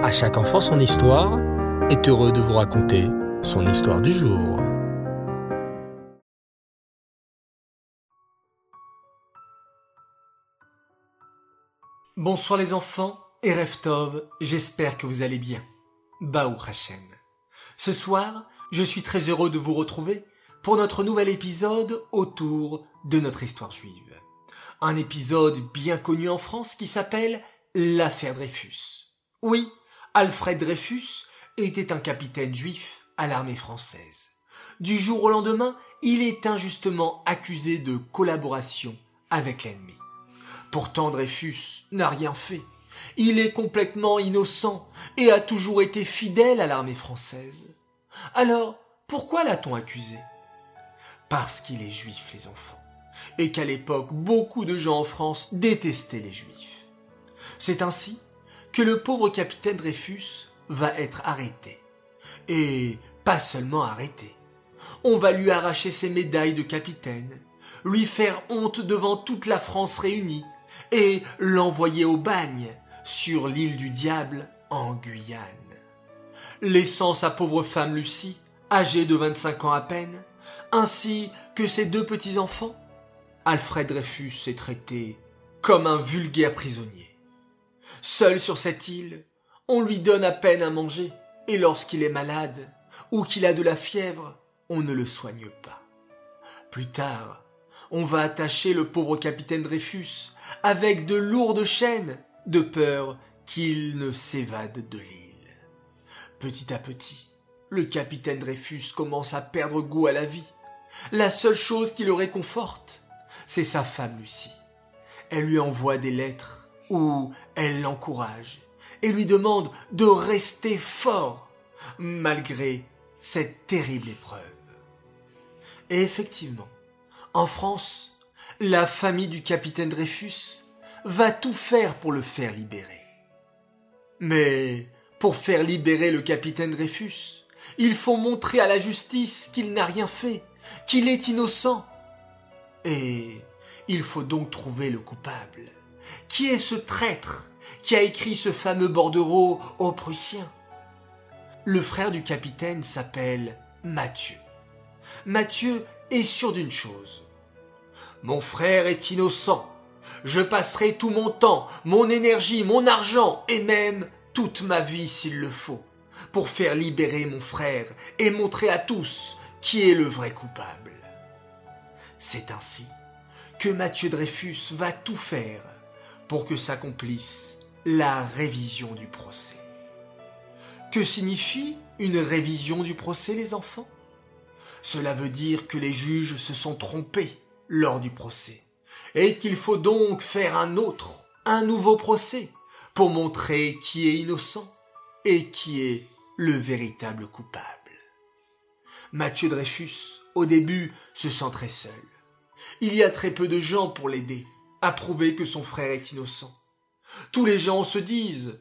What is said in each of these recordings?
À chaque enfant son histoire est heureux de vous raconter son histoire du jour. Bonsoir les enfants et Reftov, j'espère que vous allez bien. Baou Hashem. Ce soir, je suis très heureux de vous retrouver pour notre nouvel épisode autour de notre histoire juive. Un épisode bien connu en France qui s'appelle l'affaire Dreyfus. Oui, Alfred Dreyfus était un capitaine juif à l'armée française. Du jour au lendemain, il est injustement accusé de collaboration avec l'ennemi. Pourtant Dreyfus n'a rien fait. Il est complètement innocent et a toujours été fidèle à l'armée française. Alors, pourquoi l'a-t-on accusé? Parce qu'il est juif, les enfants, et qu'à l'époque, beaucoup de gens en France détestaient les juifs. C'est ainsi le pauvre capitaine Dreyfus va être arrêté. Et pas seulement arrêté. On va lui arracher ses médailles de capitaine, lui faire honte devant toute la France réunie, et l'envoyer au bagne sur l'île du diable en Guyane. Laissant sa pauvre femme Lucie, âgée de 25 ans à peine, ainsi que ses deux petits-enfants, Alfred Dreyfus est traité comme un vulgaire prisonnier. Seul sur cette île, on lui donne à peine à manger, et lorsqu'il est malade ou qu'il a de la fièvre, on ne le soigne pas. Plus tard, on va attacher le pauvre capitaine Dreyfus avec de lourdes chaînes, de peur qu'il ne s'évade de l'île. Petit à petit, le capitaine Dreyfus commence à perdre goût à la vie. La seule chose qui le réconforte, c'est sa femme Lucie. Elle lui envoie des lettres où elle l'encourage et lui demande de rester fort malgré cette terrible épreuve. Et effectivement, en France, la famille du capitaine Dreyfus va tout faire pour le faire libérer. Mais pour faire libérer le capitaine Dreyfus, il faut montrer à la justice qu'il n'a rien fait, qu'il est innocent. Et il faut donc trouver le coupable. Qui est ce traître qui a écrit ce fameux bordereau aux Prussiens? Le frère du capitaine s'appelle Mathieu. Mathieu est sûr d'une chose. Mon frère est innocent. Je passerai tout mon temps, mon énergie, mon argent et même toute ma vie s'il le faut pour faire libérer mon frère et montrer à tous qui est le vrai coupable. C'est ainsi que Mathieu Dreyfus va tout faire pour que s'accomplisse la révision du procès. Que signifie une révision du procès, les enfants? Cela veut dire que les juges se sont trompés lors du procès et qu'il faut donc faire un autre, un nouveau procès pour montrer qui est innocent et qui est le véritable coupable. Mathieu Dreyfus, au début, se sent très seul. Il y a très peu de gens pour l'aider à prouver que son frère est innocent. Tous les gens se disent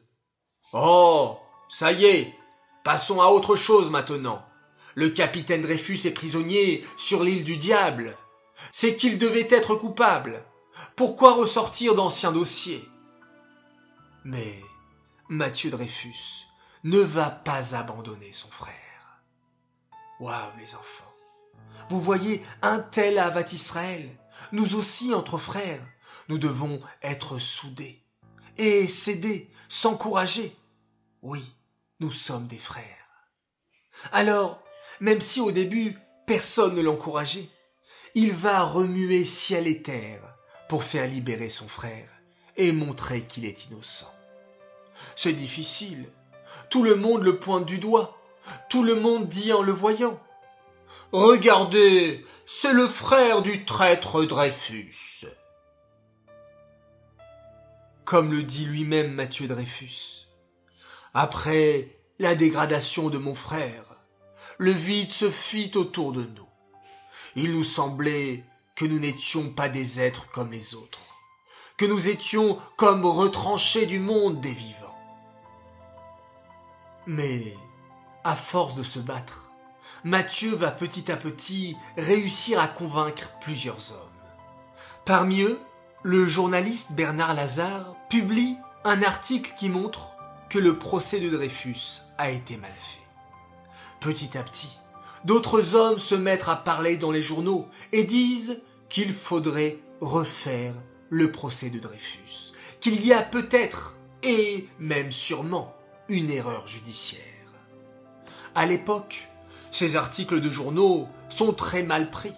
Oh, ça y est, passons à autre chose maintenant. Le capitaine Dreyfus est prisonnier sur l'île du diable. C'est qu'il devait être coupable. Pourquoi ressortir d'anciens dossiers? Mais Mathieu Dreyfus ne va pas abandonner son frère. Waouh, les enfants. Vous voyez, un tel Avat Israël. Nous aussi, entre frères, nous devons être soudés et s'aider, s'encourager. Oui, nous sommes des frères. Alors, même si au début personne ne l'encourageait, il va remuer ciel et terre pour faire libérer son frère et montrer qu'il est innocent. C'est difficile. Tout le monde le pointe du doigt. Tout le monde dit en le voyant. Regardez, c'est le frère du traître Dreyfus. Comme le dit lui-même Mathieu Dreyfus. Après la dégradation de mon frère, le vide se fit autour de nous. Il nous semblait que nous n'étions pas des êtres comme les autres, que nous étions comme retranchés du monde des vivants. Mais, à force de se battre, Mathieu va petit à petit réussir à convaincre plusieurs hommes. Parmi eux, le journaliste Bernard Lazare publie un article qui montre que le procès de Dreyfus a été mal fait. Petit à petit, d'autres hommes se mettent à parler dans les journaux et disent qu'il faudrait refaire le procès de Dreyfus, qu'il y a peut-être et même sûrement une erreur judiciaire. À l'époque, ces articles de journaux sont très mal pris.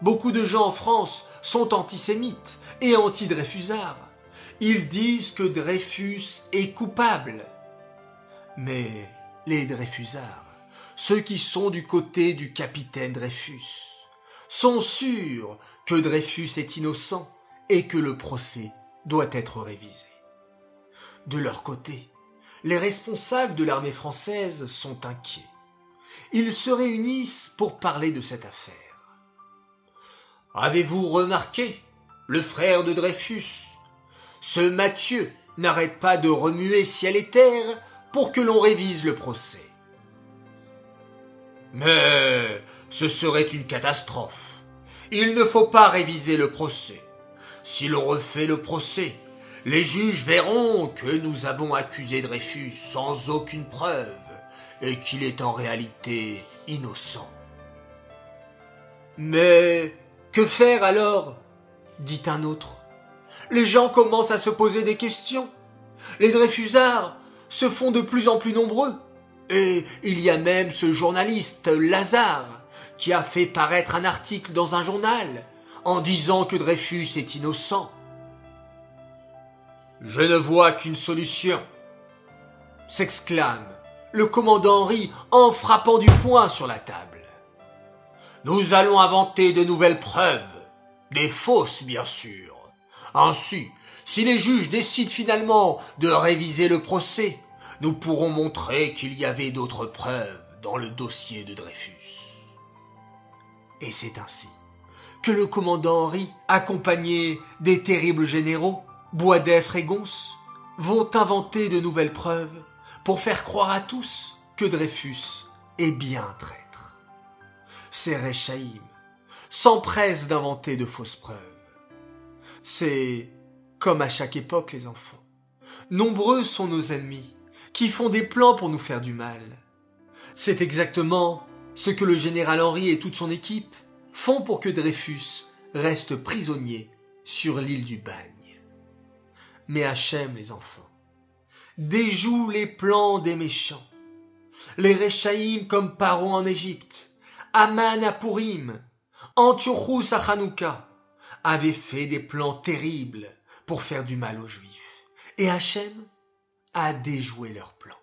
Beaucoup de gens en France sont antisémites et anti-Dreyfusards. Ils disent que Dreyfus est coupable. Mais les Dreyfusards, ceux qui sont du côté du capitaine Dreyfus, sont sûrs que Dreyfus est innocent et que le procès doit être révisé. De leur côté, les responsables de l'armée française sont inquiets. Ils se réunissent pour parler de cette affaire. Avez-vous remarqué le frère de Dreyfus Ce Mathieu n'arrête pas de remuer ciel et terre pour que l'on révise le procès. Mais ce serait une catastrophe. Il ne faut pas réviser le procès. Si l'on refait le procès, les juges verront que nous avons accusé Dreyfus sans aucune preuve et qu'il est en réalité innocent. Mais que faire alors? Dit un autre. Les gens commencent à se poser des questions. Les Dreyfusards se font de plus en plus nombreux. Et il y a même ce journaliste Lazare qui a fait paraître un article dans un journal en disant que Dreyfus est innocent. Je ne vois qu'une solution, s'exclame le commandant Henri en frappant du poing sur la table. Nous allons inventer de nouvelles preuves, des fausses bien sûr. Ainsi, si les juges décident finalement de réviser le procès, nous pourrons montrer qu'il y avait d'autres preuves dans le dossier de Dreyfus. Et c'est ainsi que le commandant Henri, accompagné des terribles généraux, Boisdeffre et Gons, vont inventer de nouvelles preuves pour faire croire à tous que Dreyfus est bien un traître. Ces Rechaïm s'empressent d'inventer de fausses preuves. C'est comme à chaque époque les enfants. Nombreux sont nos ennemis qui font des plans pour nous faire du mal. C'est exactement ce que le général Henri et toute son équipe font pour que Dreyfus reste prisonnier sur l'île du bagne. Mais Hachem, les enfants, déjoue les plans des méchants. Les Rechaïm comme Paro en Égypte, Aman à Purim, Antiochus à avaient fait des plans terribles pour faire du mal aux Juifs. Et Hachem a déjoué leurs plans.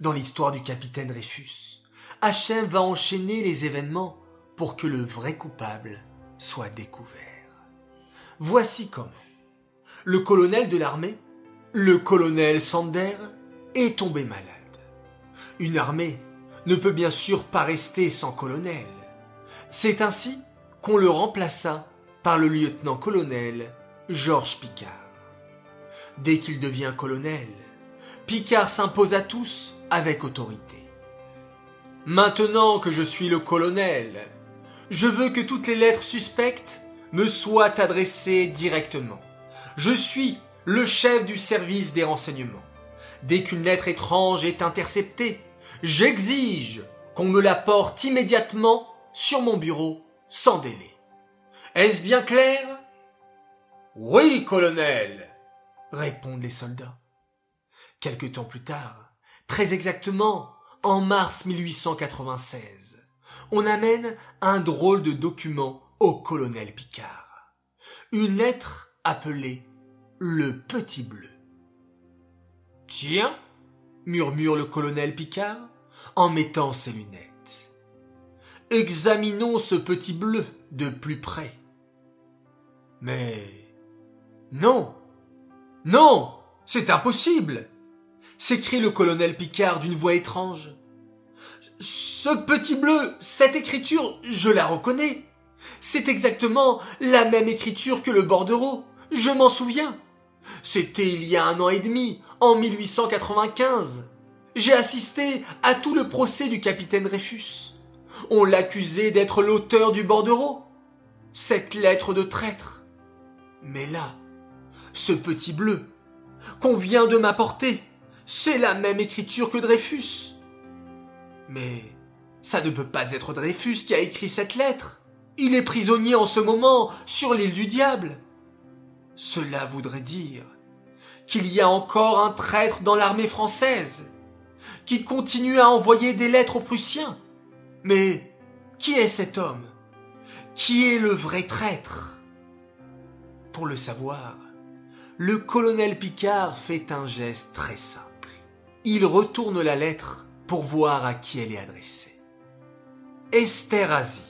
Dans l'histoire du capitaine Dreyfus, Hachem va enchaîner les événements pour que le vrai coupable soit découvert. Voici comment. Le colonel de l'armée, le colonel Sander, est tombé malade. Une armée ne peut bien sûr pas rester sans colonel. C'est ainsi qu'on le remplaça par le lieutenant-colonel Georges Picard dès qu'il devient colonel. Picard s'impose à tous avec autorité. Maintenant que je suis le colonel, je veux que toutes les lettres suspectes me soient adressées directement. Je suis le chef du service des renseignements. Dès qu'une lettre étrange est interceptée, j'exige qu'on me la porte immédiatement sur mon bureau sans délai. Est-ce bien clair? Oui, colonel, répondent les soldats. Quelque temps plus tard, très exactement en mars 1896, on amène un drôle de document au colonel Picard. Une lettre appelée le Petit Bleu. Tiens, murmure le colonel Picard en mettant ses lunettes. Examinons ce petit bleu de plus près. Mais non, non, c'est impossible s'écrie le colonel Picard d'une voix étrange. Ce petit bleu, cette écriture, je la reconnais. C'est exactement la même écriture que le bordereau. Je m'en souviens. C'était il y a un an et demi, en 1895. J'ai assisté à tout le procès du capitaine Dreyfus. On l'accusait d'être l'auteur du bordereau. Cette lettre de traître. Mais là, ce petit bleu qu'on vient de m'apporter, c'est la même écriture que Dreyfus. Mais ça ne peut pas être Dreyfus qui a écrit cette lettre. Il est prisonnier en ce moment sur l'île du diable. Cela voudrait dire qu'il y a encore un traître dans l'armée française, qui continue à envoyer des lettres aux Prussiens. Mais qui est cet homme? Qui est le vrai traître? Pour le savoir, le colonel Picard fait un geste très simple. Il retourne la lettre pour voir à qui elle est adressée. Esterhazy.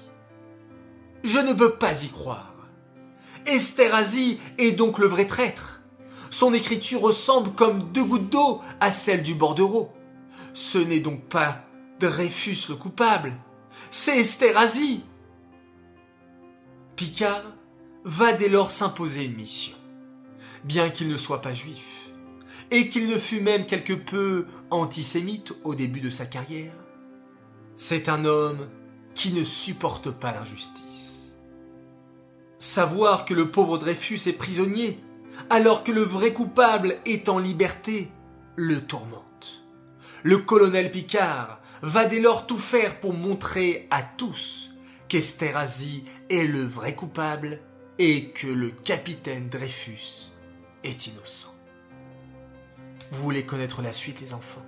Je ne peux pas y croire. Esterhazy est donc le vrai traître. Son écriture ressemble comme deux gouttes d'eau à celle du bordereau. Ce n'est donc pas Dreyfus le coupable, c'est Esterhazy. Picard va dès lors s'imposer une mission, bien qu'il ne soit pas juif, et qu'il ne fût même quelque peu antisémite au début de sa carrière. C'est un homme qui ne supporte pas l'injustice. Savoir que le pauvre Dreyfus est prisonnier alors que le vrai coupable est en liberté, le tourmente. Le colonel Picard va dès lors tout faire pour montrer à tous qu'Esterhazy est le vrai coupable et que le capitaine Dreyfus est innocent. Vous voulez connaître la suite, les enfants?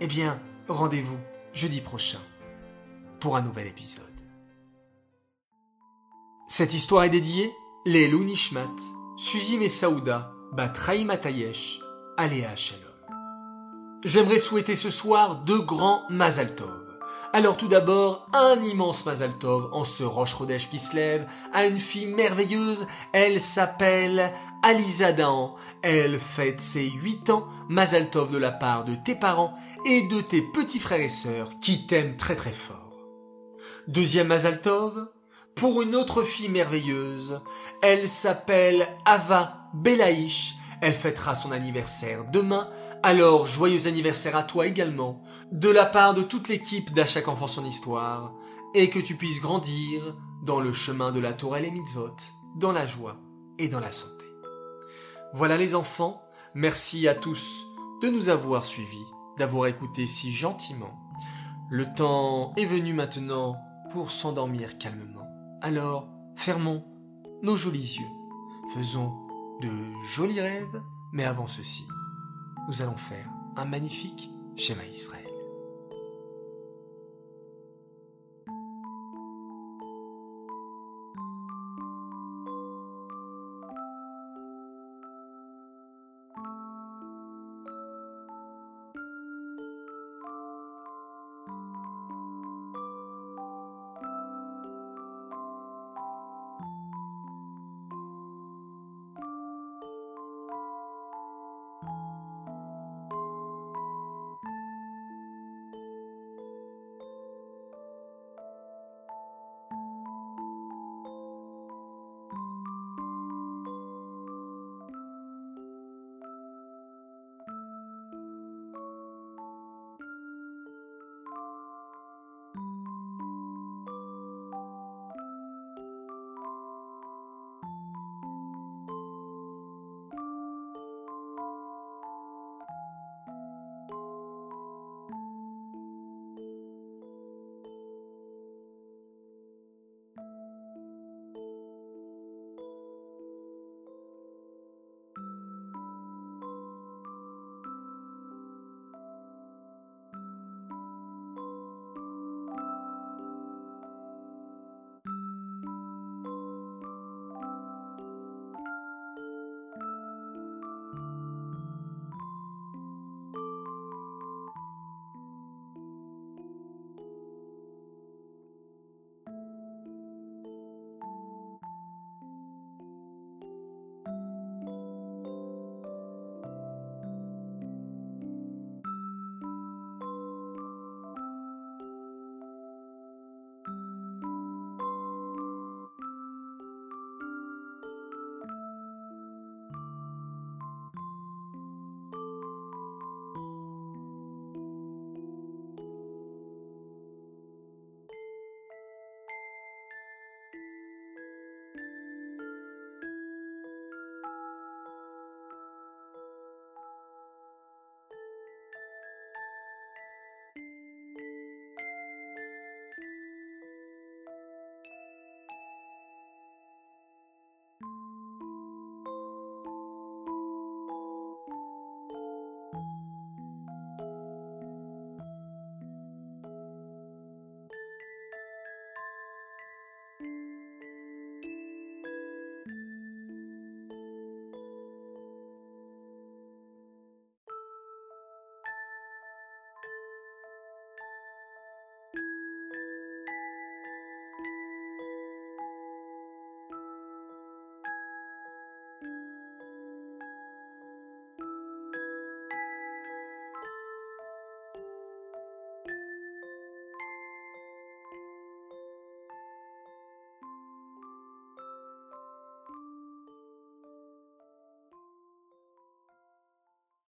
Eh bien, rendez-vous jeudi prochain pour un nouvel épisode. Cette histoire est dédiée les Nishmat Suzy et Saouda, Batraï Matayesh, Aléa Shalom. J'aimerais souhaiter ce soir deux grands Mazaltov. Alors tout d'abord, un immense Mazaltov en ce roche qui se lève, à une fille merveilleuse, elle s'appelle Aliza Elle fête ses huit ans, Mazaltov de la part de tes parents et de tes petits frères et sœurs qui t'aiment très très fort. Deuxième Mazaltov, pour une autre fille merveilleuse. Elle s'appelle Ava Belaïch. Elle fêtera son anniversaire demain. Alors, joyeux anniversaire à toi également, de la part de toute l'équipe d'À enfant son histoire, et que tu puisses grandir dans le chemin de la tourelle et mitzvot, dans la joie et dans la santé. Voilà les enfants, merci à tous de nous avoir suivis, d'avoir écouté si gentiment. Le temps est venu maintenant pour s'endormir calmement. Alors, fermons nos jolis yeux, faisons de jolis rêves, mais avant ceci, nous allons faire un magnifique schéma Israël.